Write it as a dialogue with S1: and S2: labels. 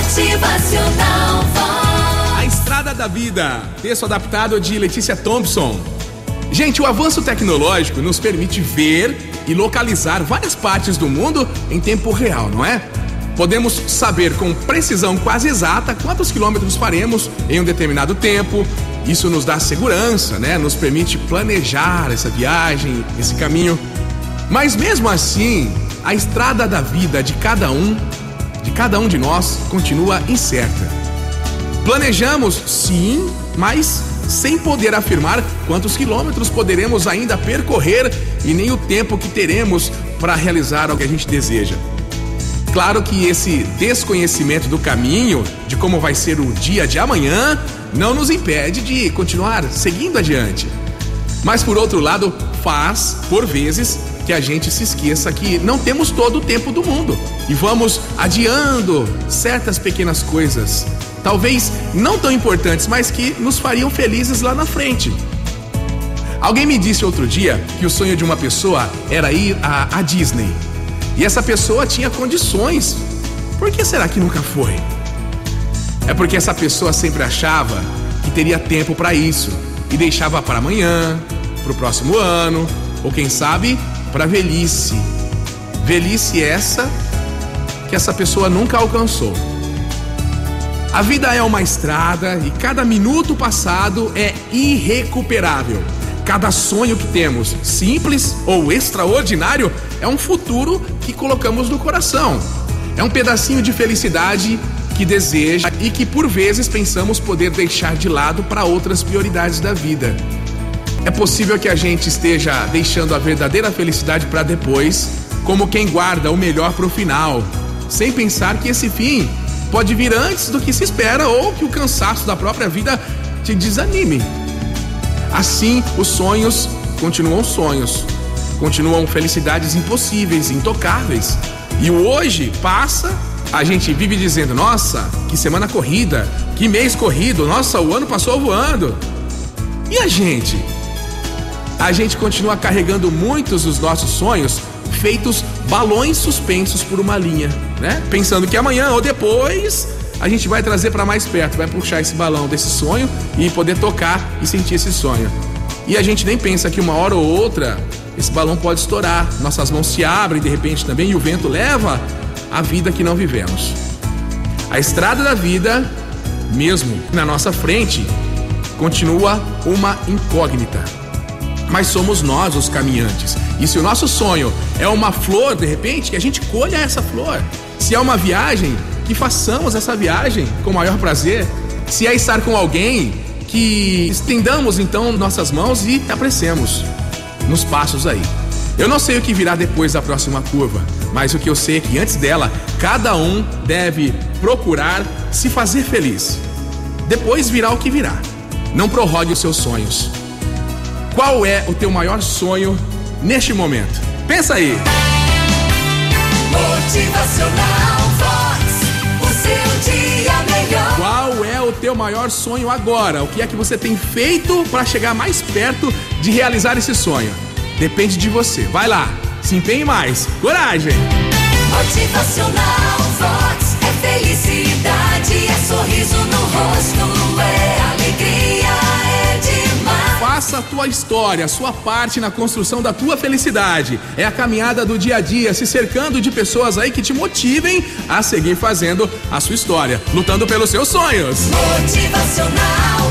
S1: Motivacional.
S2: A Estrada da Vida, texto adaptado de Letícia Thompson. Gente, o avanço tecnológico nos permite ver e localizar várias partes do mundo em tempo real, não é? Podemos saber com precisão quase exata quantos quilômetros faremos em um determinado tempo. Isso nos dá segurança, né? Nos permite planejar essa viagem, esse caminho. Mas mesmo assim, a estrada da vida de cada um, de cada um de nós, continua incerta. Planejamos, sim, mas sem poder afirmar quantos quilômetros poderemos ainda percorrer e nem o tempo que teremos para realizar o que a gente deseja. Claro que esse desconhecimento do caminho, de como vai ser o dia de amanhã, não nos impede de continuar seguindo adiante. Mas por outro lado, faz, por vezes, que a gente se esqueça que não temos todo o tempo do mundo e vamos adiando certas pequenas coisas, talvez não tão importantes, mas que nos fariam felizes lá na frente. Alguém me disse outro dia que o sonho de uma pessoa era ir à, Disney. E essa pessoa tinha condições. Por que será que nunca foi? É porque essa pessoa sempre achava que teria tempo para isso e deixava para amanhã, para o próximo ano, ou quem sabe, para velhice. Velhice essa que essa pessoa nunca alcançou. A vida é uma estrada e cada minuto passado é irrecuperável. Cada sonho que temos, simples ou extraordinário, é um futuro que colocamos no coração. É um pedacinho de felicidade que deseja e que por vezes pensamos poder deixar de lado para outras prioridades da vida. É possível que a gente esteja deixando a verdadeira felicidade para depois, como quem guarda o melhor para o final, sem pensar que esse fim pode vir antes do que se espera ou que o cansaço da própria vida te desanime. Assim, os sonhos continuam sonhos, continuam felicidades impossíveis, intocáveis. E o hoje passa, a gente vive dizendo: nossa, que semana corrida, que mês corrido, nossa, o ano passou voando. E a gente? A gente continua carregando muitos dos nossos sonhos feitos balões suspensos por uma linha, né? Pensando que amanhã ou depois a gente vai trazer para mais perto, vai puxar esse balão desse sonho e poder tocar e sentir esse sonho. E a gente nem pensa que uma hora ou outra esse balão pode estourar, nossas mãos se abrem de repente também e o vento leva a vida que não vivemos. A estrada da vida, mesmo na nossa frente, continua uma incógnita. Mas somos nós os caminhantes. E se o nosso sonho é uma flor, de repente, que a gente colha essa flor. Se é uma viagem, que façamos essa viagem com o maior prazer. Se é estar com alguém, que estendamos então nossas mãos e apreciemos nos passos aí. Eu não sei o que virá depois da próxima curva, mas o que eu sei é que antes dela, cada um deve procurar se fazer feliz. Depois virá o que virá. Não prorrogue os seus sonhos. Qual é o teu maior sonho neste momento? Pensa aí.
S1: Motivacional Vox. O seu dia melhor.
S2: Qual é o teu maior sonho agora? O que é que você tem feito para chegar mais perto de realizar esse sonho? Depende de você. Vai lá, se empenhe mais. Coragem!
S1: Motivacional Vox. É felicidade, é sorriso no rosto, é alegria,
S2: a tua história, a sua parte na construção da tua felicidade. É a caminhada do dia a dia, se cercando de pessoas aí que te motivem a seguir fazendo a sua história, lutando pelos seus sonhos.
S1: Motivacional